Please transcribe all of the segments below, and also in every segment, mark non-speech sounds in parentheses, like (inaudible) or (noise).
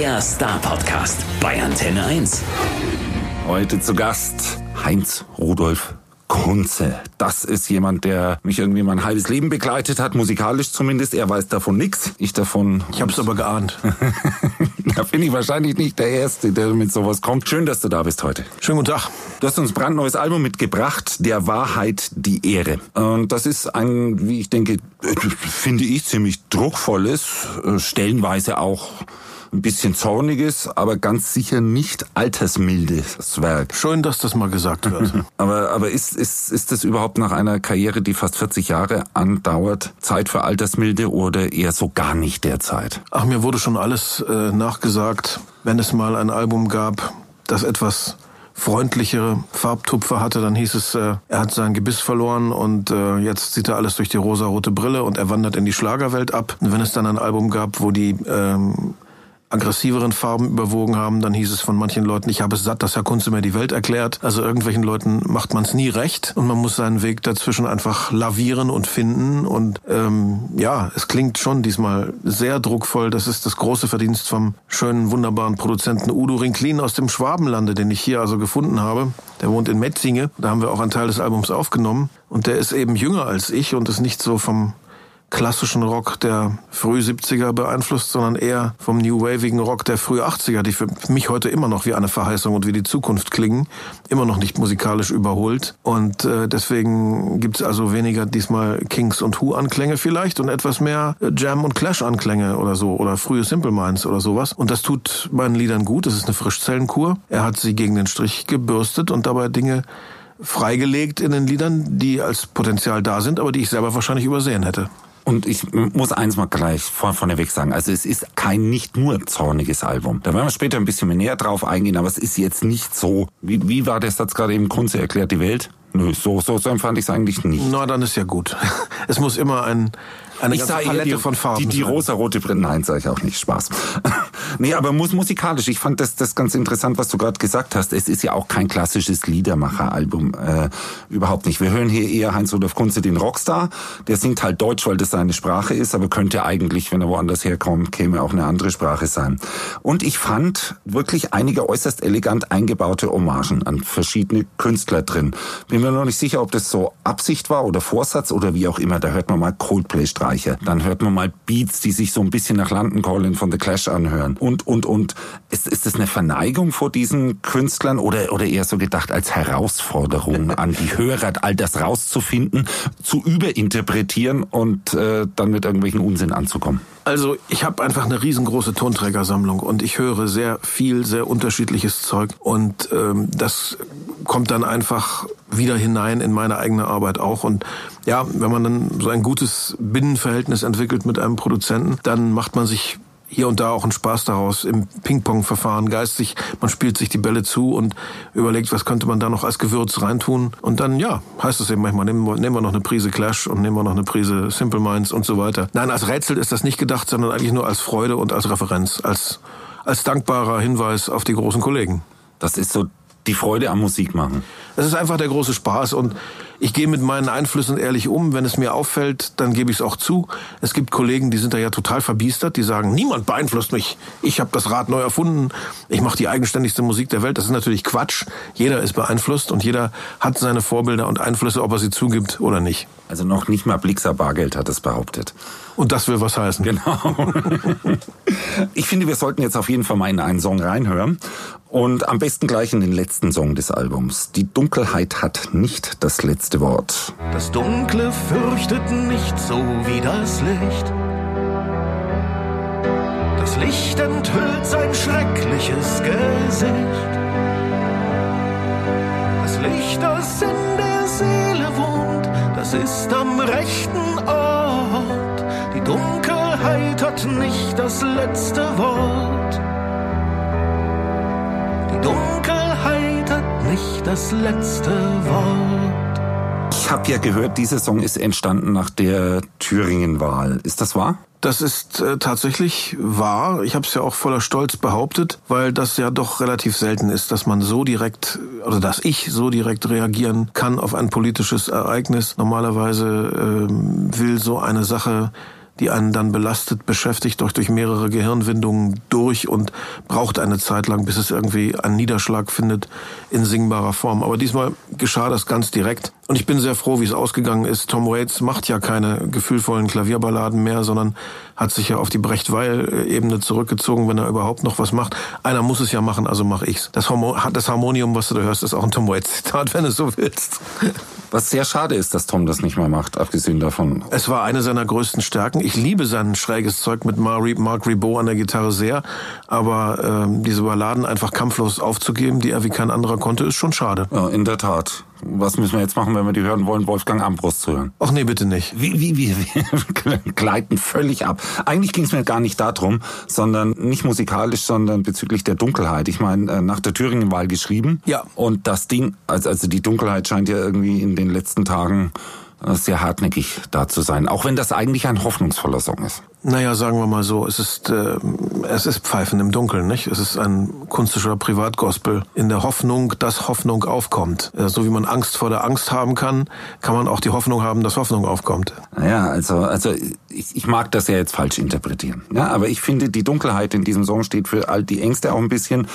der Star-Podcast bei Antenne 1. Heute zu Gast Heinz Rudolf Kunze. Das ist jemand, der mich irgendwie mein halbes Leben begleitet hat, musikalisch zumindest. Er weiß davon nichts. Ich davon. Ich hab's aber geahnt. (laughs) da bin ich wahrscheinlich nicht der Erste, der mit sowas kommt. Schön, dass du da bist heute. Schönen guten Tag. Du hast uns ein brandneues Album mitgebracht, Der Wahrheit die Ehre. Und das ist ein, wie ich denke, finde ich, ziemlich druckvolles, äh, stellenweise auch ein bisschen zorniges, aber ganz sicher nicht altersmildes Werk. Schön, dass das mal gesagt wird. (laughs) aber aber ist, ist, ist das überhaupt nach einer Karriere, die fast 40 Jahre andauert, Zeit für Altersmilde oder eher so gar nicht der Zeit? Ach, mir wurde schon alles äh, nachgesagt, wenn es mal ein Album gab, das etwas freundlichere Farbtupfer hatte, dann hieß es, äh, er hat sein Gebiss verloren und äh, jetzt sieht er alles durch die rosarote Brille und er wandert in die Schlagerwelt ab. Und wenn es dann ein Album gab, wo die ähm, aggressiveren Farben überwogen haben, dann hieß es von manchen Leuten, ich habe es satt, dass Herr Kunze mir die Welt erklärt. Also irgendwelchen Leuten macht man es nie recht und man muss seinen Weg dazwischen einfach lavieren und finden. Und ähm, ja, es klingt schon diesmal sehr druckvoll. Das ist das große Verdienst vom schönen, wunderbaren Produzenten Udo Rinklin aus dem Schwabenlande, den ich hier also gefunden habe. Der wohnt in Metzinge. Da haben wir auch einen Teil des Albums aufgenommen. Und der ist eben jünger als ich und ist nicht so vom klassischen Rock der früh 70er beeinflusst, sondern eher vom New Wavigen Rock der früh 80er, die für mich heute immer noch wie eine Verheißung und wie die Zukunft klingen, immer noch nicht musikalisch überholt. Und äh, deswegen gibt's also weniger diesmal Kings und Who Anklänge vielleicht und etwas mehr Jam und Clash Anklänge oder so oder frühe Simple Minds oder sowas. Und das tut meinen Liedern gut. Das ist eine Frischzellenkur. Er hat sie gegen den Strich gebürstet und dabei Dinge freigelegt in den Liedern, die als Potenzial da sind, aber die ich selber wahrscheinlich übersehen hätte. Und ich muss eins mal gleich vor, vorneweg sagen. Also es ist kein nicht nur zorniges Album. Da werden wir später ein bisschen mehr näher drauf eingehen, aber es ist jetzt nicht so, wie, wie war der Satz gerade eben, Kunze erklärt die Welt? Nö, so, so, so empfand ich es eigentlich nicht. Na, dann ist ja gut. (laughs) Es muss immer ein, eine ich ganze Palette die, von Farben. Die, die rosa-rote Brille, nein, sage ich auch nicht, Spaß. (laughs) nee, aber muss, musikalisch, ich fand das, das ganz interessant, was du gerade gesagt hast. Es ist ja auch kein klassisches Liedermacher-Album, äh, überhaupt nicht. Wir hören hier eher Heinz-Rudolf Kunze, den Rockstar. Der singt halt Deutsch, weil das seine Sprache ist, aber könnte eigentlich, wenn er woanders herkommt, käme auch eine andere Sprache sein. Und ich fand wirklich einige äußerst elegant eingebaute Hommagen an verschiedene Künstler drin. Bin mir noch nicht sicher, ob das so Absicht war oder Vorsatz oder wie auch immer. Da hört man mal Coldplay-Streicher. Dann hört man mal Beats, die sich so ein bisschen nach London Calling von The Clash anhören. Und, und, und. Ist, ist das eine Verneigung vor diesen Künstlern oder, oder eher so gedacht als Herausforderung an die Hörer, all das rauszufinden, zu überinterpretieren und äh, dann mit irgendwelchen Unsinn anzukommen? Also ich habe einfach eine riesengroße Tonträgersammlung und ich höre sehr viel, sehr unterschiedliches Zeug und ähm, das kommt dann einfach wieder hinein in meine eigene Arbeit auch. Und ja, wenn man dann so ein gutes Binnenverhältnis entwickelt mit einem Produzenten, dann macht man sich hier und da auch einen Spaß daraus im Ping-Pong-Verfahren geistig. Man spielt sich die Bälle zu und überlegt, was könnte man da noch als Gewürz reintun. Und dann, ja, heißt es eben manchmal, nehmen wir, nehmen wir noch eine Prise Clash und nehmen wir noch eine Prise Simple Minds und so weiter. Nein, als Rätsel ist das nicht gedacht, sondern eigentlich nur als Freude und als Referenz, als, als dankbarer Hinweis auf die großen Kollegen. Das ist so die Freude am Musik machen. Das ist einfach der große Spaß und ich gehe mit meinen Einflüssen ehrlich um. Wenn es mir auffällt, dann gebe ich es auch zu. Es gibt Kollegen, die sind da ja total verbiestert, die sagen, niemand beeinflusst mich. Ich habe das Rad neu erfunden. Ich mache die eigenständigste Musik der Welt. Das ist natürlich Quatsch. Jeder ist beeinflusst und jeder hat seine Vorbilder und Einflüsse, ob er sie zugibt oder nicht. Also noch nicht mal Blixer Bargeld hat es behauptet. Und das will was heißen. Genau. (laughs) ich finde, wir sollten jetzt auf jeden Fall mal in einen Song reinhören. Und am besten gleich in den letzten Song des Albums. Die Dunkelheit hat nicht das letzte Wort. Das Dunkle fürchtet nicht so wie das Licht. Das Licht enthüllt sein schreckliches Gesicht. Das Licht, das in der Seele wohnt, das ist am rechten Ort. Die Dunkelheit hat nicht das letzte Wort. Die Dunkelheit hat nicht das letzte Wort. Ich habe ja gehört, dieser Song ist entstanden nach der Thüringen-Wahl. Ist das wahr? Das ist äh, tatsächlich wahr. Ich habe es ja auch voller Stolz behauptet, weil das ja doch relativ selten ist, dass man so direkt, oder dass ich so direkt reagieren kann auf ein politisches Ereignis. Normalerweise äh, will so eine Sache die einen dann belastet, beschäftigt, durch, durch mehrere Gehirnwindungen durch und braucht eine Zeit lang, bis es irgendwie einen Niederschlag findet in singbarer Form. Aber diesmal geschah das ganz direkt. Und ich bin sehr froh, wie es ausgegangen ist. Tom Waits macht ja keine gefühlvollen Klavierballaden mehr, sondern hat sich ja auf die Brecht-Weil-Ebene zurückgezogen, wenn er überhaupt noch was macht. Einer muss es ja machen, also mache ich's. Das, das Harmonium, was du da hörst, ist auch ein Tom Waits-Zitat, (laughs) wenn du so willst. Was sehr schade ist, dass Tom das nicht mehr macht, abgesehen davon. Es war eine seiner größten Stärken. Ich liebe sein schräges Zeug mit Mark Ribot an der Gitarre sehr, aber ähm, diese Balladen einfach kampflos aufzugeben, die er wie kein anderer konnte, ist schon schade. Ja, in der Tat. Was müssen wir jetzt machen, wenn wir die hören wollen, Wolfgang Ambros zu hören? Ach nee, bitte nicht. Wie, wie, wie, (laughs) wir gleiten völlig ab. Eigentlich ging es mir gar nicht darum, sondern nicht musikalisch, sondern bezüglich der Dunkelheit. Ich meine, äh, nach der Thüringen-Wahl geschrieben. Ja. Und das Ding, also, also die Dunkelheit scheint ja irgendwie in den letzten Tagen sehr hartnäckig da zu sein, auch wenn das eigentlich ein hoffnungsvoller Song ist. Naja, sagen wir mal so, es ist, äh, es ist Pfeifen im Dunkeln, nicht? Es ist ein kunstischer Privatgospel in der Hoffnung, dass Hoffnung aufkommt. Äh, so wie man Angst vor der Angst haben kann, kann man auch die Hoffnung haben, dass Hoffnung aufkommt. Naja, also, also ich, ich mag das ja jetzt falsch interpretieren. Ja, aber ich finde, die Dunkelheit in diesem Song steht für all die Ängste auch ein bisschen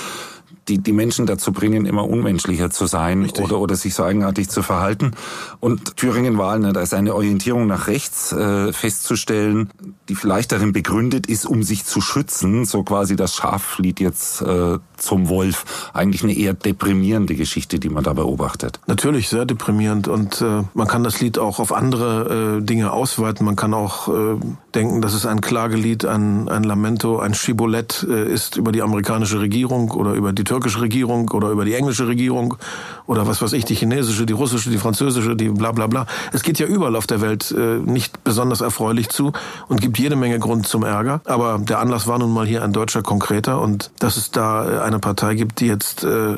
die, die Menschen dazu bringen, immer unmenschlicher zu sein oder, oder sich so eigenartig zu verhalten. Und Thüringen-Wahl, ne, da ist eine Orientierung nach rechts äh, festzustellen, die vielleicht darin begründet ist, um sich zu schützen. So quasi das Schaf flieht jetzt äh, zum Wolf. Eigentlich eine eher deprimierende Geschichte, die man da beobachtet. Natürlich, sehr deprimierend. Und äh, man kann das Lied auch auf andere äh, Dinge ausweiten. Man kann auch äh, denken, dass es ein Klagelied, ein, ein Lamento, ein Schibolett äh, ist über die amerikanische Regierung oder über die türkische Regierung oder über die englische Regierung oder was weiß ich, die chinesische, die russische, die französische, die bla bla bla. Es geht ja überall auf der Welt äh, nicht besonders erfreulich zu und gibt jede Menge Grund zum Ärger. Aber der Anlass war nun mal hier ein deutscher konkreter und dass es da äh, eine Partei gibt, die jetzt äh,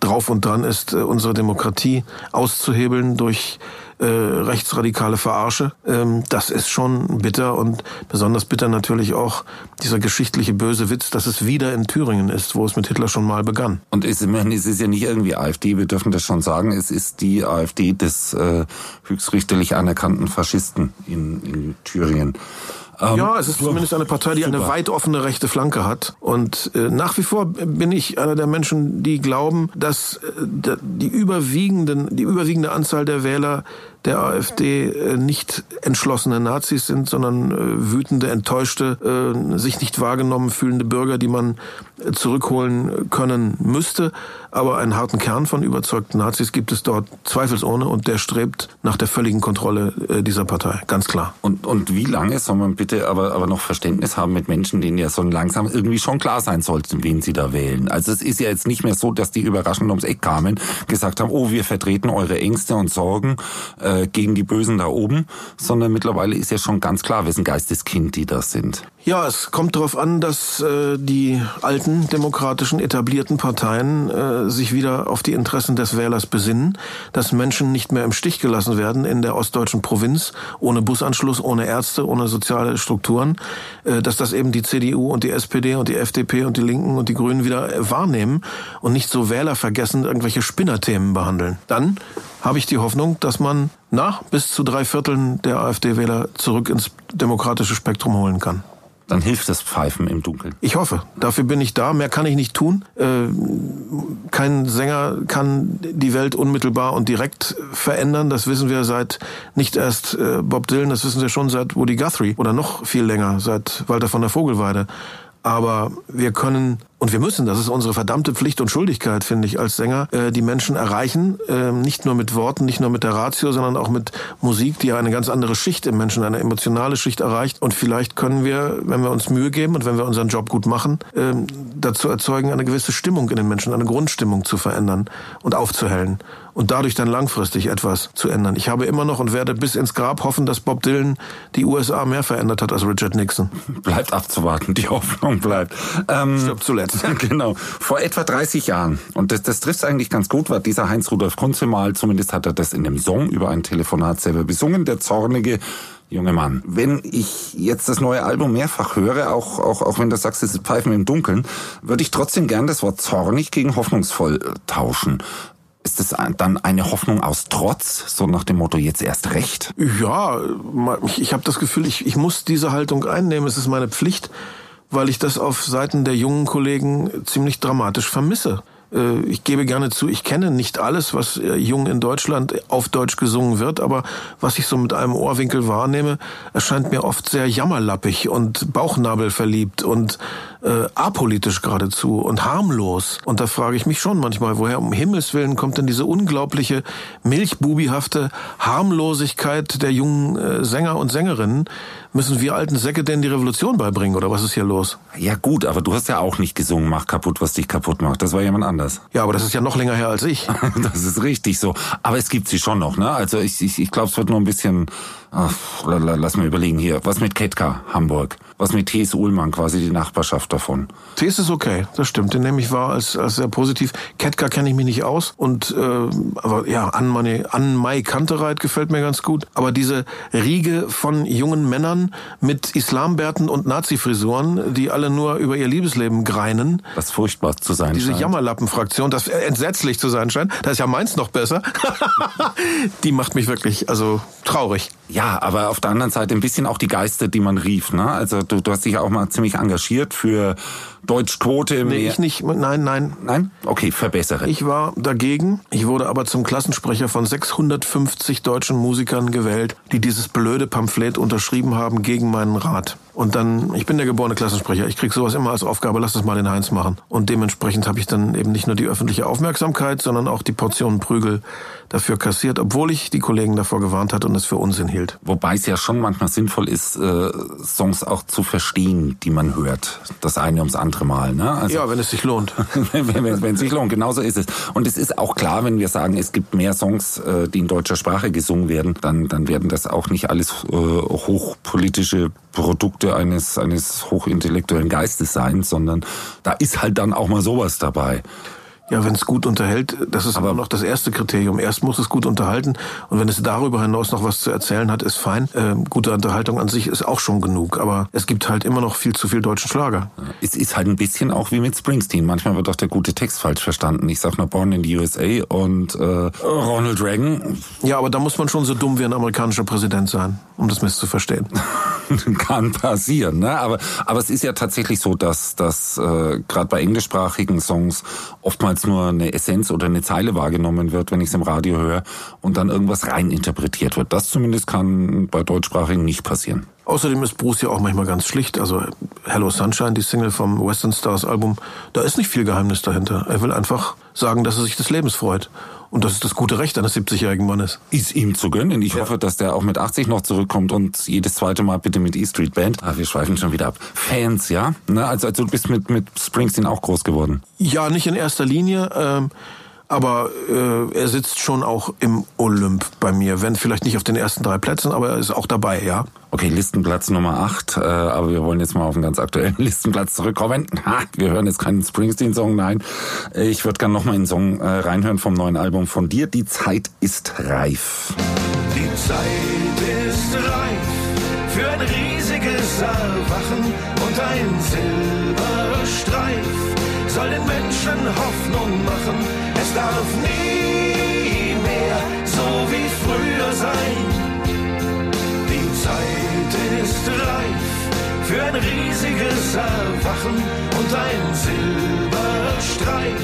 drauf und dran ist, äh, unsere Demokratie auszuhebeln durch äh, rechtsradikale Verarsche. Ähm, das ist schon bitter und besonders bitter natürlich auch dieser geschichtliche böse Witz, dass es wieder in Thüringen ist, wo es mit Hitler schon mal begann. Und es, es ist ja nicht irgendwie AfD, wir dürfen das schon sagen, es ist die AfD des äh, höchstrichterlich anerkannten Faschisten in, in Thüringen. Ähm, ja, es ist zumindest eine Partei, die super. eine weit offene rechte Flanke hat. Und äh, nach wie vor bin ich einer der Menschen, die glauben, dass äh, die überwiegenden, die überwiegende Anzahl der Wähler der AfD äh, nicht entschlossene Nazis sind, sondern äh, wütende, enttäuschte, äh, sich nicht wahrgenommen fühlende Bürger, die man zurückholen können müsste. Aber einen harten Kern von überzeugten Nazis gibt es dort zweifelsohne und der strebt nach der völligen Kontrolle dieser Partei, ganz klar. Und, und wie lange soll man bitte aber, aber noch Verständnis haben mit Menschen, denen ja so langsam irgendwie schon klar sein sollte, wen sie da wählen? Also es ist ja jetzt nicht mehr so, dass die überraschend ums Eck kamen, gesagt haben, oh, wir vertreten eure Ängste und Sorgen. Äh, äh, gegen die Bösen da oben, sondern mittlerweile ist ja schon ganz klar, wessen Geisteskind die das sind. Ja, es kommt darauf an, dass äh, die alten demokratischen etablierten Parteien äh, sich wieder auf die Interessen des Wählers besinnen, dass Menschen nicht mehr im Stich gelassen werden in der ostdeutschen Provinz, ohne Busanschluss, ohne Ärzte, ohne soziale Strukturen, äh, dass das eben die CDU und die SPD und die FDP und die Linken und die Grünen wieder wahrnehmen und nicht so wählervergessend irgendwelche Spinnerthemen behandeln. Dann habe ich die Hoffnung, dass man nach bis zu drei Vierteln der AfD-Wähler zurück ins demokratische Spektrum holen kann. Dann hilft das Pfeifen im Dunkeln. Ich hoffe. Dafür bin ich da. Mehr kann ich nicht tun. Äh, kein Sänger kann die Welt unmittelbar und direkt verändern. Das wissen wir seit nicht erst äh, Bob Dylan, das wissen wir schon seit Woody Guthrie oder noch viel länger, seit Walter von der Vogelweide. Aber wir können und wir müssen, das ist unsere verdammte Pflicht und Schuldigkeit, finde ich, als Sänger, äh, die Menschen erreichen, äh, nicht nur mit Worten, nicht nur mit der Ratio, sondern auch mit Musik, die ja eine ganz andere Schicht im Menschen, eine emotionale Schicht erreicht. Und vielleicht können wir, wenn wir uns Mühe geben und wenn wir unseren Job gut machen, äh, dazu erzeugen, eine gewisse Stimmung in den Menschen, eine Grundstimmung zu verändern und aufzuhellen und dadurch dann langfristig etwas zu ändern. Ich habe immer noch und werde bis ins Grab hoffen, dass Bob Dylan die USA mehr verändert hat als Richard Nixon. (laughs) Bleibt abzuwarten, die Hoffnung bleibt. Ähm, Stirbt zuletzt. (laughs) genau. Vor etwa 30 Jahren, und das, das trifft eigentlich ganz gut, war dieser Heinz-Rudolf Kunze mal, zumindest hat er das in dem Song über ein Telefonat selber besungen, der zornige junge Mann. Wenn ich jetzt das neue Album mehrfach höre, auch, auch, auch wenn du sagst, es ist Pfeifen im Dunkeln, würde ich trotzdem gern das Wort zornig gegen hoffnungsvoll tauschen. Ist das dann eine Hoffnung aus Trotz, so nach dem Motto jetzt erst recht? Ja, ich, ich habe das Gefühl, ich, ich muss diese Haltung einnehmen. Es ist meine Pflicht, weil ich das auf Seiten der jungen Kollegen ziemlich dramatisch vermisse. Äh, ich gebe gerne zu, ich kenne nicht alles, was äh, jung in Deutschland auf Deutsch gesungen wird, aber was ich so mit einem Ohrwinkel wahrnehme, erscheint mir oft sehr jammerlappig und bauchnabelverliebt und äh, apolitisch geradezu und harmlos. Und da frage ich mich schon manchmal, woher um Himmels Willen kommt denn diese unglaubliche milchbubihafte Harmlosigkeit der jungen äh, Sänger und Sängerinnen? Müssen wir alten Säcke denn die Revolution beibringen oder was ist hier los? Ja gut, aber du hast ja auch nicht gesungen, mach kaputt, was dich kaputt macht. Das war jemand anders. Ja, aber das ist ja noch länger her als ich. (laughs) das ist richtig so. Aber es gibt sie schon noch, ne? Also ich, ich, ich glaube, es wird nur ein bisschen Ach, lass mal überlegen hier. Was mit Ketka, Hamburg? Was mit T.S. Ullmann, quasi die Nachbarschaft davon? T.S. ist okay, das stimmt. Den nehme ich wahr als, als sehr positiv. Ketka kenne ich mich nicht aus. Und äh, aber ja, Anne, Anne Mai Kantereit gefällt mir ganz gut. Aber diese Riege von jungen Männern mit Islambärten und Nazi-Frisuren, die alle nur über ihr Liebesleben greinen. Was furchtbar zu sein Diese scheint. Jammerlappen-Fraktion, das entsetzlich zu sein scheint. Da ist ja meins noch besser. (laughs) die macht mich wirklich also traurig. Ja, aber auf der anderen Seite ein bisschen auch die Geister, die man rief. Ne? Also du, du hast dich auch mal ziemlich engagiert für Deutschquote. Nee, ich nicht. Nein, nein. Nein? Okay, verbessere. Ich war dagegen. Ich wurde aber zum Klassensprecher von 650 deutschen Musikern gewählt, die dieses blöde Pamphlet unterschrieben haben gegen meinen Rat. Und dann, ich bin der geborene Klassensprecher. Ich krieg sowas immer als Aufgabe, lass das mal den Heinz machen. Und dementsprechend habe ich dann eben nicht nur die öffentliche Aufmerksamkeit, sondern auch die Portionen Prügel dafür kassiert, obwohl ich die Kollegen davor gewarnt hatte und es für Unsinn hielt. Wobei es ja schon manchmal sinnvoll ist, äh, Songs auch zu verstehen, die man hört. Das eine ums andere Mal. Ne? Also, ja, wenn es sich lohnt. (laughs) wenn, es sich lohnt, genauso ist es. Und es ist auch klar, wenn wir sagen, es gibt mehr Songs, äh, die in deutscher Sprache gesungen werden, dann, dann werden das auch nicht alles äh, hochpolitische Produkte eines, eines hochintellektuellen Geistes sein, sondern da ist halt dann auch mal sowas dabei. Ja, wenn es gut unterhält, das ist aber noch das erste Kriterium. Erst muss es gut unterhalten und wenn es darüber hinaus noch was zu erzählen hat, ist fein. Äh, gute Unterhaltung an sich ist auch schon genug, aber es gibt halt immer noch viel zu viel deutschen Schlager. Es ist halt ein bisschen auch wie mit Springsteen. Manchmal wird auch der gute Text falsch verstanden. Ich sag nur Born in the USA und äh, Ronald Reagan. Ja, aber da muss man schon so dumm wie ein amerikanischer Präsident sein, um das misszuverstehen. (laughs) Kann passieren, ne? Aber aber es ist ja tatsächlich so, dass dass äh, gerade bei englischsprachigen Songs oftmals nur eine Essenz oder eine Zeile wahrgenommen wird, wenn ich es im Radio höre und dann irgendwas reininterpretiert wird. Das zumindest kann bei deutschsprachigen nicht passieren. Außerdem ist Bruce ja auch manchmal ganz schlicht. Also Hello Sunshine, die Single vom Western Stars Album, da ist nicht viel Geheimnis dahinter. Er will einfach sagen, dass er sich des Lebens freut. Und das ist das gute Recht eines 70-jährigen Mannes. Ist ihm zu gönnen. Ich ja. hoffe, dass der auch mit 80 noch zurückkommt und jedes zweite Mal bitte mit E-Street Band. Ah, wir schweifen schon wieder ab. Fans, ja? Ne? Also, also du bist mit, mit Springsteen auch groß geworden. Ja, nicht in erster Linie. Ähm aber äh, er sitzt schon auch im Olymp bei mir, wenn vielleicht nicht auf den ersten drei Plätzen, aber er ist auch dabei, ja. Okay, Listenplatz Nummer 8, äh, aber wir wollen jetzt mal auf einen ganz aktuellen (laughs) Listenplatz zurückkommen. Ha, wir hören jetzt keinen Springsteen-Song, nein. Ich würde gerne nochmal einen Song äh, reinhören vom neuen Album von dir. Die Zeit ist reif. Die Zeit ist reif für ein riesiges Erwachen und ein Silberstreif soll den Menschen Hoffnung machen. Es darf nie mehr so wie früher sein. Die Zeit ist reif für ein riesiges Erwachen und ein Silberstreif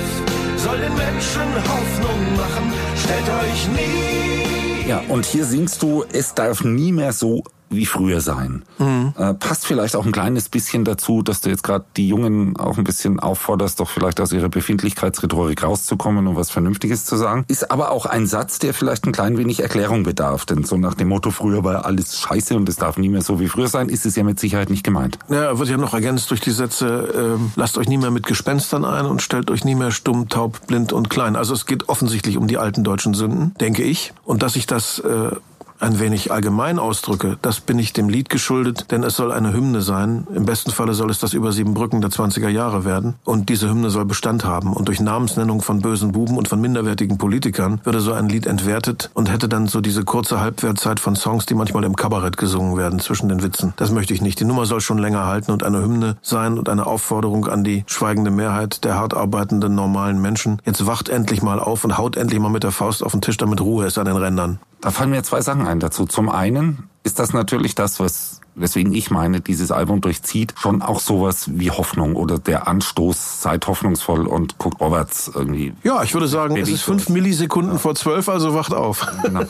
soll den Menschen Hoffnung machen. Stellt euch nie. Ja, und hier singst du, es darf nie mehr so wie früher sein. Mhm. Äh, passt vielleicht auch ein kleines bisschen dazu, dass du jetzt gerade die Jungen auch ein bisschen aufforderst, doch vielleicht aus ihrer Befindlichkeitsrhetorik rauszukommen und was Vernünftiges zu sagen. Ist aber auch ein Satz, der vielleicht ein klein wenig Erklärung bedarf. Denn so nach dem Motto, früher war alles scheiße und es darf nie mehr so wie früher sein, ist es ja mit Sicherheit nicht gemeint. Ja, wird ja noch ergänzt durch die Sätze, äh, lasst euch nie mehr mit Gespenstern ein und stellt euch nie mehr stumm, taub, blind und klein. Also es geht offensichtlich um die alten deutschen Sünden, denke ich. Und dass sich das äh, ein wenig allgemein ausdrücke, das bin ich dem Lied geschuldet, denn es soll eine Hymne sein. Im besten Falle soll es das über sieben Brücken der 20er Jahre werden. Und diese Hymne soll Bestand haben. Und durch Namensnennung von bösen Buben und von minderwertigen Politikern würde so ein Lied entwertet und hätte dann so diese kurze Halbwertzeit von Songs, die manchmal im Kabarett gesungen werden zwischen den Witzen. Das möchte ich nicht. Die Nummer soll schon länger halten und eine Hymne sein und eine Aufforderung an die schweigende Mehrheit der hart arbeitenden normalen Menschen. Jetzt wacht endlich mal auf und haut endlich mal mit der Faust auf den Tisch, damit Ruhe ist an den Rändern. Da fallen mir zwei Sachen ein dazu. Zum einen ist das natürlich das, was weswegen ich meine, dieses Album durchzieht schon auch sowas wie Hoffnung oder der Anstoß, seid hoffnungsvoll und guckt vorwärts irgendwie. Ja, ich würde sagen, es ist fünf Millisekunden ja. vor zwölf, also wacht auf. Genau. (laughs)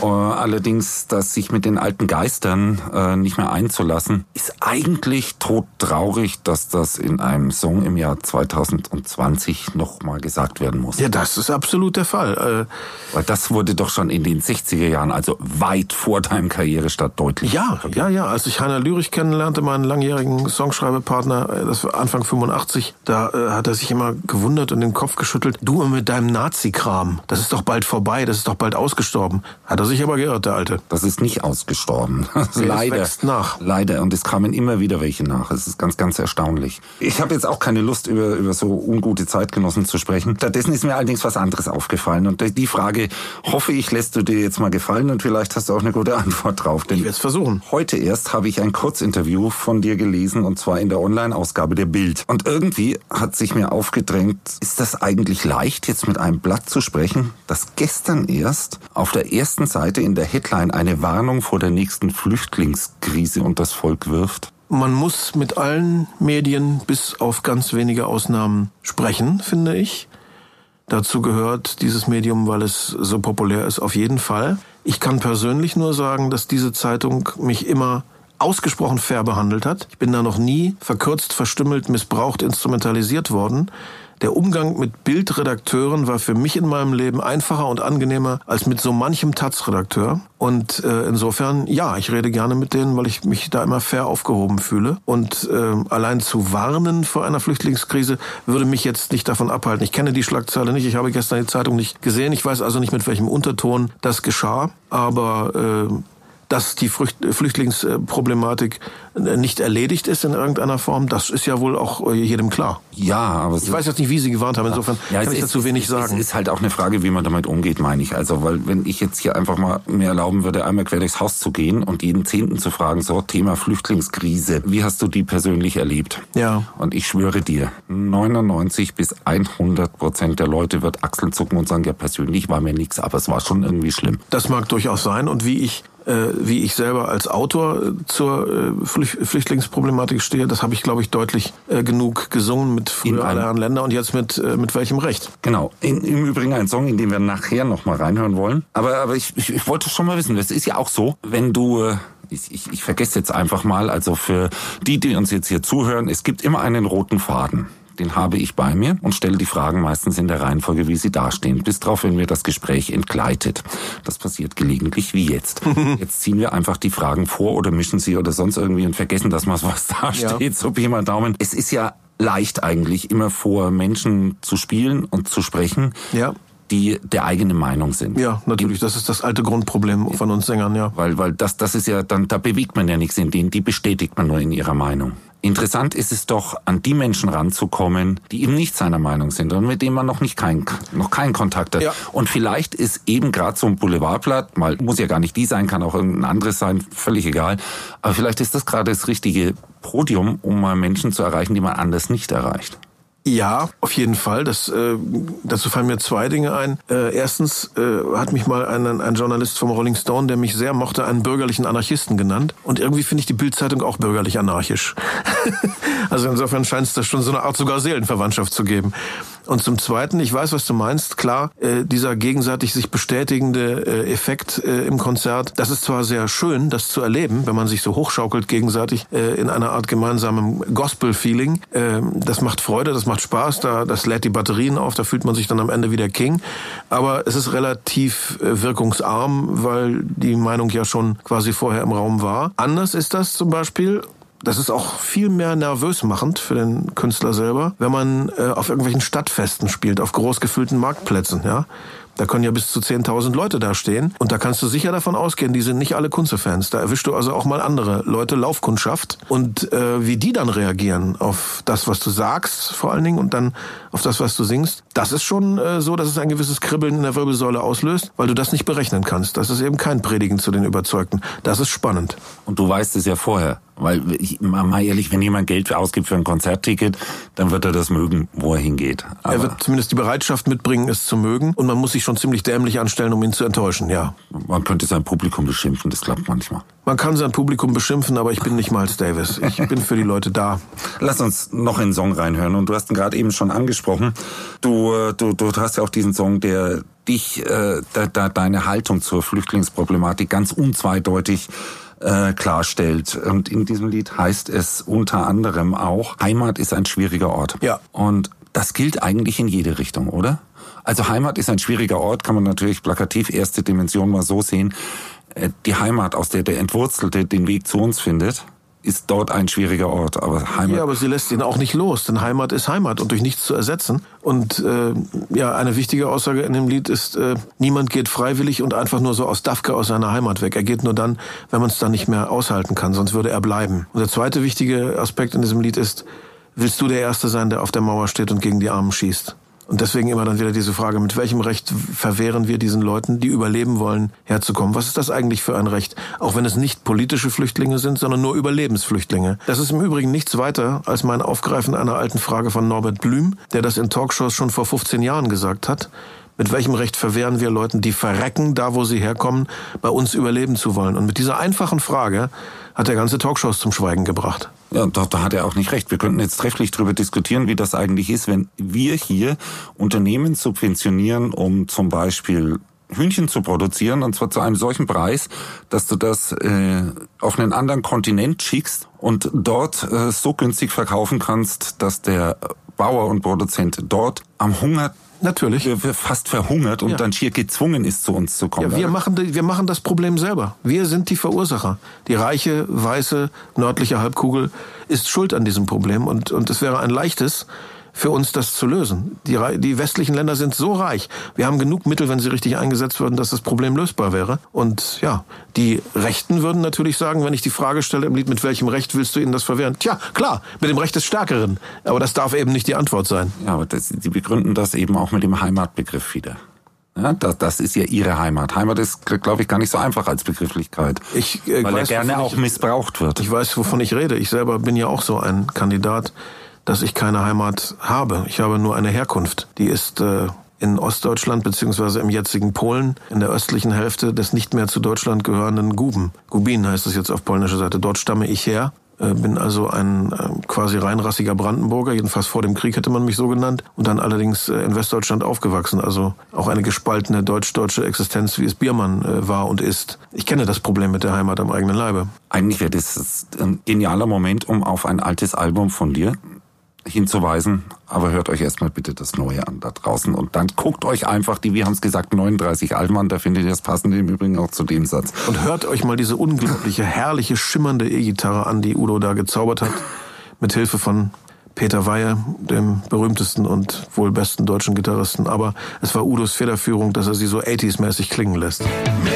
Äh, allerdings, dass sich mit den alten Geistern äh, nicht mehr einzulassen, ist eigentlich todtraurig, dass das in einem Song im Jahr 2020 nochmal gesagt werden muss. Ja, das ist absolut der Fall. Äh, Weil das wurde doch schon in den 60er Jahren, also weit vor deinem Karrierestart deutlich. Ja, ja, ja. Also ich Heiner Lürich kennenlernte, meinen langjährigen Songschreibepartner, äh, das war Anfang 85, da äh, hat er sich immer gewundert und den Kopf geschüttelt. Du mit deinem Nazi-Kram, das ist doch bald vorbei, das ist doch bald ausgestorben. Hat er sich aber geirrt, der Alte. Das ist nicht ausgestorben. (laughs) Leider. Es wächst nach. Leider. Und es kamen immer wieder welche nach. Es ist ganz, ganz erstaunlich. Ich habe jetzt auch keine Lust, über, über so ungute Zeitgenossen zu sprechen. Stattdessen ist mir allerdings was anderes aufgefallen. Und die Frage, hoffe ich, lässt du dir jetzt mal gefallen und vielleicht hast du auch eine gute Antwort drauf. Denn ich werde es versuchen. Heute erst habe habe ich ein Kurzinterview von dir gelesen und zwar in der Online-Ausgabe der Bild. Und irgendwie hat sich mir aufgedrängt, ist das eigentlich leicht, jetzt mit einem Blatt zu sprechen, das gestern erst auf der ersten Seite in der Headline eine Warnung vor der nächsten Flüchtlingskrise und das Volk wirft? Man muss mit allen Medien bis auf ganz wenige Ausnahmen sprechen, finde ich. Dazu gehört dieses Medium, weil es so populär ist, auf jeden Fall. Ich kann persönlich nur sagen, dass diese Zeitung mich immer ausgesprochen fair behandelt hat. Ich bin da noch nie verkürzt, verstümmelt, missbraucht, instrumentalisiert worden. Der Umgang mit Bildredakteuren war für mich in meinem Leben einfacher und angenehmer als mit so manchem Taz-Redakteur. Und äh, insofern, ja, ich rede gerne mit denen, weil ich mich da immer fair aufgehoben fühle. Und äh, allein zu warnen vor einer Flüchtlingskrise würde mich jetzt nicht davon abhalten. Ich kenne die Schlagzeile nicht, ich habe gestern die Zeitung nicht gesehen. Ich weiß also nicht, mit welchem Unterton das geschah. Aber äh, dass die Flüchtlingsproblematik nicht erledigt ist in irgendeiner Form, das ist ja wohl auch jedem klar. Ja, aber ich weiß jetzt nicht, wie Sie gewarnt haben. Insofern ja, kann ich dazu wenig sagen. Es ist halt auch eine Frage, wie man damit umgeht, meine ich. Also, weil wenn ich jetzt hier einfach mal mir erlauben würde, einmal quer durchs Haus zu gehen und jeden Zehnten zu fragen, so Thema Flüchtlingskrise, wie hast du die persönlich erlebt? Ja. Und ich schwöre dir, 99 bis 100 Prozent der Leute wird Achseln zucken und sagen, ja persönlich war mir nichts, aber es war schon irgendwie schlimm. Das mag durchaus sein. Und wie ich äh, wie ich selber als Autor äh, zur äh, Flüchtlingsproblematik stehe, das habe ich, glaube ich, deutlich genug gesungen mit früher alle Herren Länder und jetzt mit, mit welchem Recht. Genau. In, Im Übrigen ein Song, in den wir nachher noch mal reinhören wollen. Aber, aber ich, ich, ich wollte schon mal wissen, das ist ja auch so, wenn du ich, ich, ich vergesse jetzt einfach mal, also für die, die uns jetzt hier zuhören, es gibt immer einen roten Faden den habe ich bei mir und stelle die Fragen meistens in der Reihenfolge, wie sie dastehen, bis drauf, wenn mir das Gespräch entgleitet. Das passiert gelegentlich wie jetzt. (laughs) Jetzt ziehen wir einfach die Fragen vor oder mischen sie oder sonst irgendwie und vergessen, dass was (laughs) da steht, ja. so Pi mal Daumen. Es ist ja leicht eigentlich, immer vor Menschen zu spielen und zu sprechen. Ja die der eigene Meinung sind. Ja, natürlich. Das ist das alte Grundproblem von uns Sängern, ja. Weil, weil das, das ist ja dann, da bewegt man ja nichts in denen, die bestätigt man nur in ihrer Meinung. Interessant ist es doch, an die Menschen ranzukommen, die eben nicht seiner Meinung sind und mit denen man noch nicht keinen, noch keinen Kontakt hat. Ja. Und vielleicht ist eben gerade so ein Boulevardblatt, mal muss ja gar nicht die sein, kann auch irgendein anderes sein, völlig egal. Aber vielleicht ist das gerade das richtige Podium, um mal Menschen zu erreichen, die man anders nicht erreicht. Ja, auf jeden Fall. Das, äh, dazu fallen mir zwei Dinge ein. Äh, erstens äh, hat mich mal ein, ein Journalist vom Rolling Stone, der mich sehr mochte, einen bürgerlichen Anarchisten genannt. Und irgendwie finde ich die Bildzeitung auch bürgerlich anarchisch. (laughs) also insofern scheint es da schon so eine Art sogar Seelenverwandtschaft zu geben. Und zum Zweiten, ich weiß, was du meinst, klar, äh, dieser gegenseitig sich bestätigende äh, Effekt äh, im Konzert, das ist zwar sehr schön, das zu erleben, wenn man sich so hochschaukelt gegenseitig äh, in einer Art gemeinsamem Gospel-Feeling. Äh, das macht Freude, das macht Spaß, da, das lädt die Batterien auf, da fühlt man sich dann am Ende wieder King. Aber es ist relativ äh, wirkungsarm, weil die Meinung ja schon quasi vorher im Raum war. Anders ist das zum Beispiel, das ist auch viel mehr nervös machend für den Künstler selber, wenn man äh, auf irgendwelchen Stadtfesten spielt, auf groß gefüllten Marktplätzen, ja. Da können ja bis zu 10.000 Leute da stehen. Und da kannst du sicher davon ausgehen, die sind nicht alle Kunze-Fans. Da erwischst du also auch mal andere Leute, Laufkundschaft. Und äh, wie die dann reagieren auf das, was du sagst, vor allen Dingen, und dann auf das, was du singst, das ist schon äh, so, dass es ein gewisses Kribbeln in der Wirbelsäule auslöst, weil du das nicht berechnen kannst. Das ist eben kein Predigen zu den Überzeugten. Das ist spannend. Und du weißt es ja vorher. Weil, ich, mal ehrlich, wenn jemand Geld ausgibt für ein Konzertticket, dann wird er das mögen, wo er hingeht. Aber er wird zumindest die Bereitschaft mitbringen, es zu mögen. Und man muss sich schon ziemlich dämlich anstellen, um ihn zu enttäuschen, ja. Man könnte sein Publikum beschimpfen, das klappt manchmal. Man kann sein Publikum beschimpfen, aber ich bin nicht Miles Davis. Ich bin für die Leute da. Lass uns noch in den Song reinhören. Und du hast ihn gerade eben schon angesprochen. Du, äh, du, du hast ja auch diesen Song, der dich, äh, da, da, deine Haltung zur Flüchtlingsproblematik ganz unzweideutig äh, klarstellt. Und in diesem Lied heißt es unter anderem auch, Heimat ist ein schwieriger Ort. Ja. Und das gilt eigentlich in jede Richtung, oder? Also Heimat ist ein schwieriger Ort, kann man natürlich plakativ erste Dimension mal so sehen. Äh, die Heimat, aus der der Entwurzelte den Weg zu uns findet, ist dort ein schwieriger Ort. Aber Heimat. Ja, aber sie lässt ihn auch nicht los, denn Heimat ist Heimat und durch nichts zu ersetzen. Und äh, ja, eine wichtige Aussage in dem Lied ist, äh, niemand geht freiwillig und einfach nur so aus Dafke aus seiner Heimat weg. Er geht nur dann, wenn man es dann nicht mehr aushalten kann, sonst würde er bleiben. Und der zweite wichtige Aspekt in diesem Lied ist, willst du der Erste sein, der auf der Mauer steht und gegen die Armen schießt? Und deswegen immer dann wieder diese Frage, mit welchem Recht verwehren wir diesen Leuten, die überleben wollen, herzukommen? Was ist das eigentlich für ein Recht? Auch wenn es nicht politische Flüchtlinge sind, sondern nur Überlebensflüchtlinge. Das ist im Übrigen nichts weiter als mein Aufgreifen einer alten Frage von Norbert Blüm, der das in Talkshows schon vor 15 Jahren gesagt hat. Mit welchem Recht verwehren wir Leuten, die verrecken, da wo sie herkommen, bei uns überleben zu wollen? Und mit dieser einfachen Frage hat er ganze Talkshows zum Schweigen gebracht. Ja, da, da hat er auch nicht recht. Wir könnten jetzt trefflich darüber diskutieren, wie das eigentlich ist, wenn wir hier Unternehmen subventionieren, um zum Beispiel Hühnchen zu produzieren, und zwar zu einem solchen Preis, dass du das äh, auf einen anderen Kontinent schickst und dort äh, so günstig verkaufen kannst, dass der Bauer und Produzent dort am Hunger Natürlich. fast verhungert und ja. dann schier gezwungen ist, zu uns zu kommen. Ja, wir, machen, wir machen das Problem selber. Wir sind die Verursacher. Die reiche, weiße, nördliche Halbkugel ist schuld an diesem Problem und, und es wäre ein leichtes, für uns das zu lösen. Die, die westlichen Länder sind so reich. Wir haben genug Mittel, wenn sie richtig eingesetzt würden, dass das Problem lösbar wäre. Und ja, die Rechten würden natürlich sagen, wenn ich die Frage stelle im Lied, mit welchem Recht willst du ihnen das verwehren? Tja, klar, mit dem Recht des Stärkeren. Aber das darf eben nicht die Antwort sein. Ja, aber das, die begründen das eben auch mit dem Heimatbegriff wieder. Ja, das, das ist ja ihre Heimat. Heimat ist, glaube ich, gar nicht so einfach als Begrifflichkeit. Ich, äh, weil weiß, er gerne auch missbraucht wird. Ich weiß, wovon ich rede. Ich selber bin ja auch so ein Kandidat dass ich keine Heimat habe. Ich habe nur eine Herkunft. Die ist äh, in Ostdeutschland beziehungsweise im jetzigen Polen in der östlichen Hälfte des nicht mehr zu Deutschland gehörenden Guben. Gubin heißt es jetzt auf polnischer Seite. Dort stamme ich her äh, bin also ein äh, quasi reinrassiger Brandenburger, jedenfalls vor dem Krieg hätte man mich so genannt, und dann allerdings äh, in Westdeutschland aufgewachsen, also auch eine gespaltene deutsch-deutsche Existenz, wie es Biermann war und ist. Ich kenne das Problem mit der Heimat am eigenen Leibe. Eigentlich wäre das ein genialer Moment, um auf ein altes Album von dir hinzuweisen. Aber hört euch erstmal bitte das Neue an da draußen und dann guckt euch einfach die, wir haben es gesagt, 39 Alben an. Da findet ihr das passende im Übrigen auch zu dem Satz. Und hört euch mal diese unglaubliche, herrliche, schimmernde E-Gitarre an, die Udo da gezaubert hat. Mit Hilfe von Peter Weihe, dem berühmtesten und wohl besten deutschen Gitarristen. Aber es war Udos Federführung, dass er sie so 80s-mäßig klingen lässt. Mit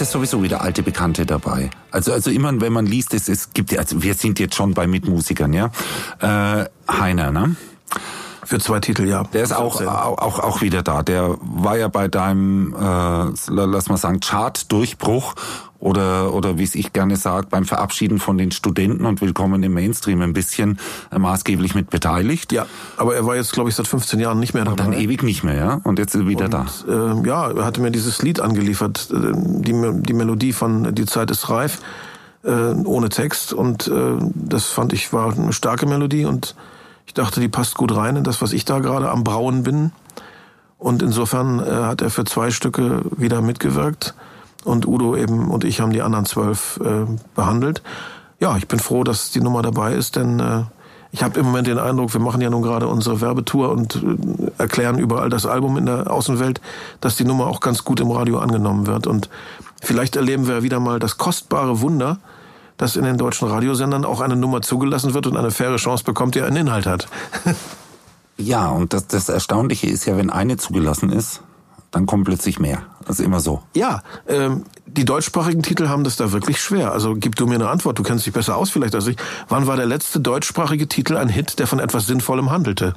ist sowieso wieder alte Bekannte dabei. Also, also immer, wenn man liest, es, es gibt, also wir sind jetzt schon bei Mitmusikern, ja. Äh, Heiner, ne? Für zwei Titel, ja. Der ist auch, auch, auch wieder da. Der war ja bei deinem, äh, lass mal sagen, Chart-Durchbruch oder, oder wie es ich gerne sage, beim Verabschieden von den Studenten und Willkommen im Mainstream ein bisschen äh, maßgeblich mit beteiligt. Ja, aber er war jetzt, glaube ich, seit 15 Jahren nicht mehr dabei. Und dann ewig nicht mehr, ja? Und jetzt ist er wieder und, da. Äh, ja, er hatte mir dieses Lied angeliefert, äh, die, die Melodie von Die Zeit ist reif, äh, ohne Text. Und äh, das fand ich war eine starke Melodie und ich dachte, die passt gut rein in das, was ich da gerade am Brauen bin. Und insofern äh, hat er für zwei Stücke wieder mitgewirkt. Und Udo eben und ich haben die anderen zwölf äh, behandelt. Ja, ich bin froh, dass die Nummer dabei ist, denn äh, ich habe im Moment den Eindruck, wir machen ja nun gerade unsere Werbetour und äh, erklären überall das Album in der Außenwelt, dass die Nummer auch ganz gut im Radio angenommen wird. Und vielleicht erleben wir wieder mal das kostbare Wunder, dass in den deutschen Radiosendern auch eine Nummer zugelassen wird und eine faire Chance bekommt, die einen Inhalt hat. (laughs) Ja, und das, das Erstaunliche ist ja, wenn eine zugelassen ist, dann kommen plötzlich mehr. Ist immer so. Ja, ähm, die deutschsprachigen Titel haben das da wirklich schwer. Also gib du mir eine Antwort, du kennst dich besser aus vielleicht als ich. Wann war der letzte deutschsprachige Titel ein Hit, der von etwas Sinnvollem handelte?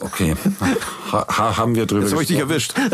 Okay, (laughs) ha, ha, haben wir drüber Jetzt habe ich dich erwischt. (laughs)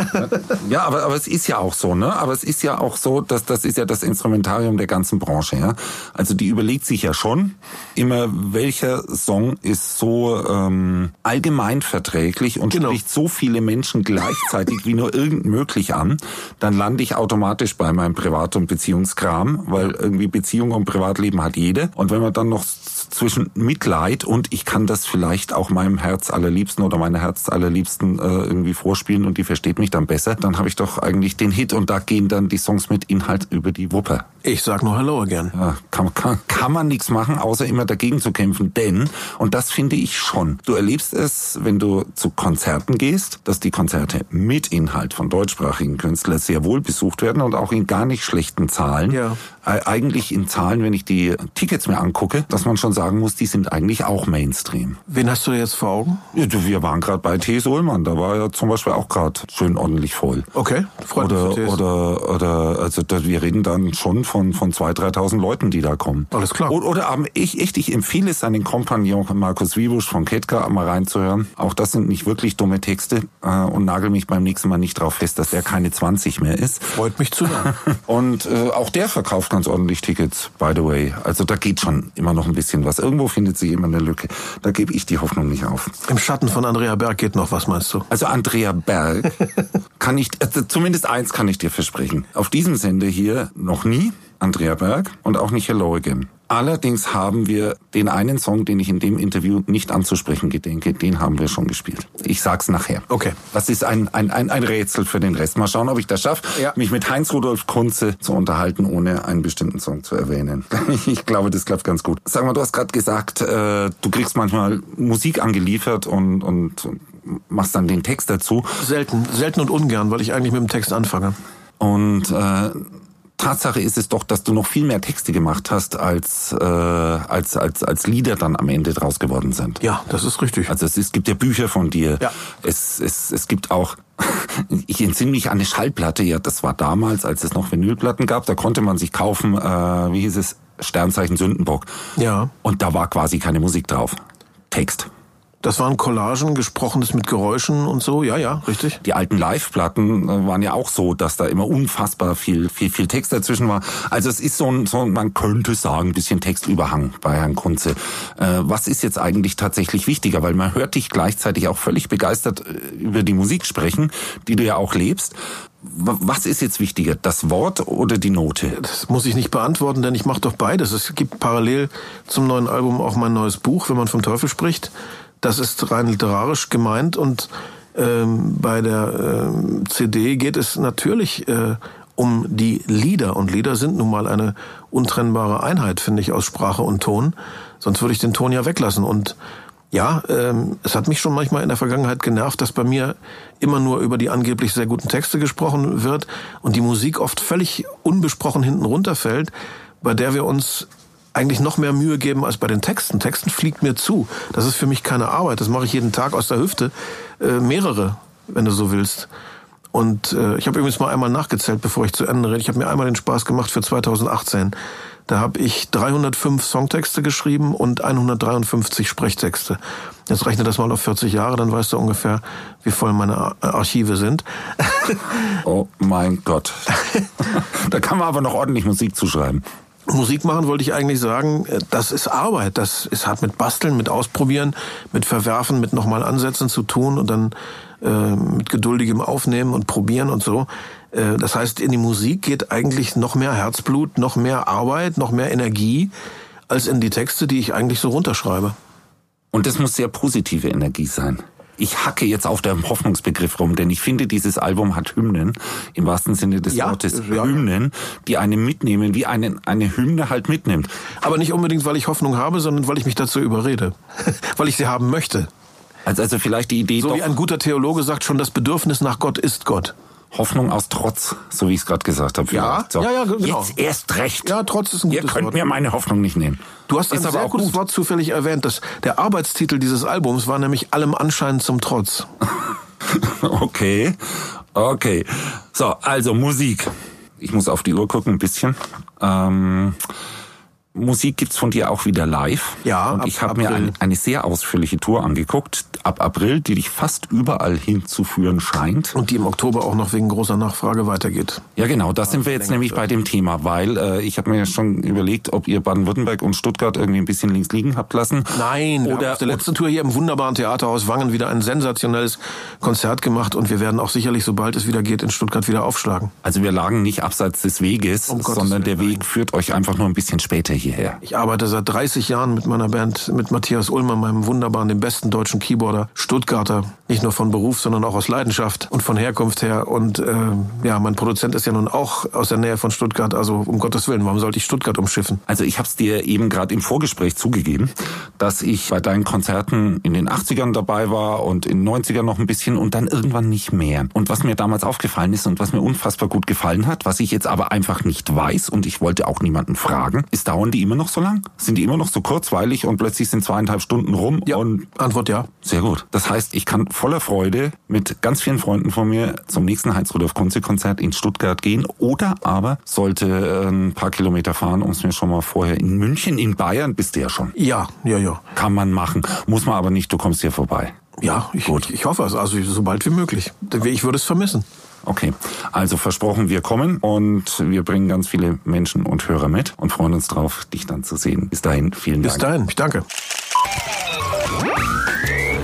Ja, aber, aber es ist ja auch so, ne? Aber es ist ja auch so, dass das ist ja das Instrumentarium der ganzen Branche, ja. Also die überlegt sich ja schon immer, welcher Song ist so ähm, allgemein verträglich und Genau. spricht so viele Menschen gleichzeitig wie nur irgend möglich an, dann lande ich automatisch bei meinem Privat- und Beziehungskram, weil irgendwie Beziehung und Privatleben hat jede. Und wenn man dann noch zwischen Mitleid und ich kann das vielleicht auch meinem Herz allerliebsten oder meiner Herz allerliebsten äh, irgendwie vorspielen und die versteht mich dann besser, dann habe ich doch eigentlich den Hit und da gehen dann die Songs mit Inhalt über die Wupper. Ich sag nur Hello again. Ja, kann, kann, kann man nichts machen, außer immer dagegen zu kämpfen. Denn, und das finde ich schon, du erlebst es, wenn du zu Konzerten gehst, dass die Konzerte mit Inhalt von deutschsprachigen Künstlern sehr wohl besucht werden und auch in gar nicht schlechten Zahlen. Ja. Äh, Eigentlich in Zahlen, wenn ich die Tickets mir angucke, dass man schon sagen muss, die sind eigentlich auch Mainstream. Wen hast du jetzt vor Augen? Ja, du, wir waren gerade bei T. Sohlmann, da war ja zum Beispiel auch gerade schön ordentlich voll. Okay, freut mich. Oder, dich. oder, oder, also da, wir reden dann schon von, von 2.000, 3.000 Leuten, die da kommen. Alles klar. Oder, oder aber ich, echt, ich empfehle es seinen Kompagnon Markus Wiebusch von Ketka mal reinzuhören. Auch das sind nicht wirklich dumme Texte äh, und nagel mich beim nächsten Mal nicht drauf fest, dass der keine 20 mehr ist. Freut mich zu hören. (laughs) Und äh, auch der verkauft ganz ordentlich Tickets, by the way. Also da geht schon immer noch ein bisschen was. Irgendwo findet sich immer eine Lücke. Da gebe ich die Hoffnung nicht auf. Im Schatten von Andrea Berg geht noch was, meinst du? Also Andrea Berg (laughs) kann ich, also zumindest eins kann ich dir versprechen. Auf diesem Sender hier noch nie Andrea Berg und auch nicht Hello Again. Allerdings haben wir den einen Song, den ich in dem Interview nicht anzusprechen gedenke, den haben wir schon gespielt. Ich sag's nachher. Okay. Das ist ein, ein, ein, ein Rätsel für den Rest. Mal schauen, ob ich das schaffe, Ja. mich mit Heinz-Rudolf Kunze zu unterhalten, ohne einen bestimmten Song zu erwähnen. (laughs) Ich glaube, das klappt ganz gut. Sag mal, du hast gerade gesagt, äh, du kriegst manchmal Musik angeliefert und, und machst dann den Text dazu. Selten, selten und ungern, weil ich eigentlich mit dem Text anfange. Und äh, Tatsache ist es doch, dass du noch viel mehr Texte gemacht hast, als, äh, als, als, als Lieder dann am Ende draus geworden sind. Ja, das ist richtig. Also es, es gibt ja Bücher von dir. Ja. Es, es, es gibt auch, (laughs) ich entsinne mich an eine Schallplatte, ja, das war damals, als es noch Vinylplatten gab, da konnte man sich kaufen, äh, wie hieß es, Sternzeichen Sündenbock. Ja. Und da war quasi keine Musik drauf. Text. Das waren Collagen, gesprochenes mit Geräuschen und so. Ja, ja, richtig. Die alten Live-Platten äh, waren ja auch so, dass da immer unfassbar viel, viel, viel Text dazwischen war. Also es ist so ein, so man könnte sagen, ein bisschen Textüberhang bei Herrn Kunze. Äh, was ist jetzt eigentlich tatsächlich wichtiger? Weil man hört dich gleichzeitig auch völlig begeistert äh, über die Musik sprechen, die du ja auch lebst. Was ist jetzt wichtiger, das Wort oder die Note? Das muss ich nicht beantworten, denn ich mache doch beides. Es gibt parallel zum neuen Album auch mein neues Buch, wenn man vom Teufel spricht. Das ist rein literarisch gemeint und ähm, bei der ähm, CD geht es natürlich äh, um die Lieder und Lieder sind nun mal eine untrennbare Einheit, finde ich, aus Sprache und Ton. Sonst würde ich den Ton ja weglassen und ja, ähm, es hat mich schon manchmal in der Vergangenheit genervt, dass bei mir immer nur über die angeblich sehr guten Texte gesprochen wird und die Musik oft völlig unbesprochen hinten runterfällt, bei der wir uns eigentlich noch mehr Mühe geben als bei den Texten. Texten fliegt mir zu. Das ist für mich keine Arbeit. Das mache ich jeden Tag aus der Hüfte. Äh, mehrere, wenn du so willst. Und äh, ich habe übrigens mal einmal nachgezählt, bevor ich zu Ende rede. Ich habe mir einmal den Spaß gemacht für 2018. Da habe ich 305 Songtexte geschrieben und 153 Sprechtexte. Jetzt rechne das mal auf 40 Jahre, dann weißt du ungefähr, wie voll meine Ar- Archive sind. Oh mein Gott. (laughs) da kann man aber noch ordentlich Musik zuschreiben. Musik machen wollte ich eigentlich sagen, äh, das ist Arbeit. Das ist, hat mit Basteln, mit Ausprobieren, mit Verwerfen, mit nochmal Ansätzen zu tun und dann äh, mit geduldigem Aufnehmen und Probieren und so. Äh, das heißt, in die Musik geht eigentlich noch mehr Herzblut, noch mehr Arbeit, noch mehr Energie als in die Texte, die ich eigentlich so runterschreibe. Und das muss sehr positive Energie sein. Ich hacke jetzt auf dem Hoffnungsbegriff rum, denn ich finde, dieses Album hat Hymnen, im wahrsten Sinne des Ja, Wortes, ja. Hymnen, die einen mitnehmen, wie eine, eine Hymne halt mitnimmt. Aber nicht unbedingt, weil ich Hoffnung habe, sondern weil ich mich dazu überrede. (laughs) weil ich sie haben möchte. Also, also vielleicht die Idee So doch wie ein guter Theologe sagt schon, das Bedürfnis nach Gott ist Gott. Hoffnung aus Trotz, so wie ich es gerade gesagt habe. Ja, so. ja, ja, genau. Jetzt erst recht. Ja, Trotz ist ein Ihr gutes könnt Wort. mir meine Hoffnung nicht nehmen. Du hast ein ist aber sehr auch gutes gut. Wort zufällig erwähnt. Dass der Arbeitstitel dieses Albums war nämlich allem Anschein zum Trotz. (laughs) Okay, okay. So, also Musik. Ich muss auf die Uhr gucken ein bisschen. Ähm, Musik gibt's von dir auch wieder live. Ja, Und ab ich habe mir eine, eine sehr ausführliche Tour angeguckt, ab April, die dich fast überall hinzuführen scheint. Und die im Oktober auch noch wegen großer Nachfrage weitergeht. Ja, genau, da sind wir jetzt nämlich bei dem Thema, weil äh, ich habe mir ja schon überlegt, ob ihr Baden-Württemberg und Stuttgart irgendwie ein bisschen links liegen habt lassen. Nein, wir Oder- haben auf der letzten Tour hier im wunderbaren Theaterhaus Wangen wieder ein sensationelles Konzert gemacht und wir werden auch sicherlich, sobald es wieder geht, in Stuttgart wieder aufschlagen. Also wir lagen nicht abseits des Weges, Um sondern der Weg führt euch einfach nur ein bisschen später hierher. Ich arbeite seit 30 Jahren mit meiner Band, mit Matthias Ulmer, meinem wunderbaren, dem besten deutschen Keyboarder, Stuttgarter, nicht nur von Beruf, sondern auch aus Leidenschaft und von Herkunft her. Und äh, ja, mein Produzent ist ja nun auch aus der Nähe von Stuttgart, also um Gottes Willen, warum sollte ich Stuttgart umschiffen? Also ich habe es dir eben gerade im Vorgespräch zugegeben, dass ich bei deinen Konzerten in den 80ern dabei war und in den 90ern noch ein bisschen und dann irgendwann nicht mehr. Und was mir damals aufgefallen ist und was mir unfassbar gut gefallen hat, was ich jetzt aber einfach nicht weiß und ich wollte auch niemanden fragen, ist dauern die immer noch so lang? Sind die immer noch so kurzweilig und plötzlich sind zweieinhalb Stunden rum und Antwort ja. sehr gut. Das heißt, ich kann voller Freude mit ganz vielen Freunden von mir zum nächsten Heinz-Rudolf Kunze-Konzert in Stuttgart gehen oder aber sollte äh, ein paar Kilometer fahren, um es mir schon mal vorher in München, in Bayern bist du ja schon. Ja, ja, ja. Kann man machen. Muss man aber nicht, du kommst hier vorbei. Ja, ich, Gut. ich, ich hoffe es, also so bald wie möglich. Ich würde es vermissen. Okay, also versprochen, wir kommen und wir bringen ganz viele Menschen und Hörer mit und freuen uns drauf, dich dann zu sehen. Bis dahin, vielen Bis Dank. dahin, ich danke.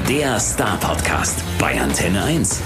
Der Star Podcast bei Antenne 1.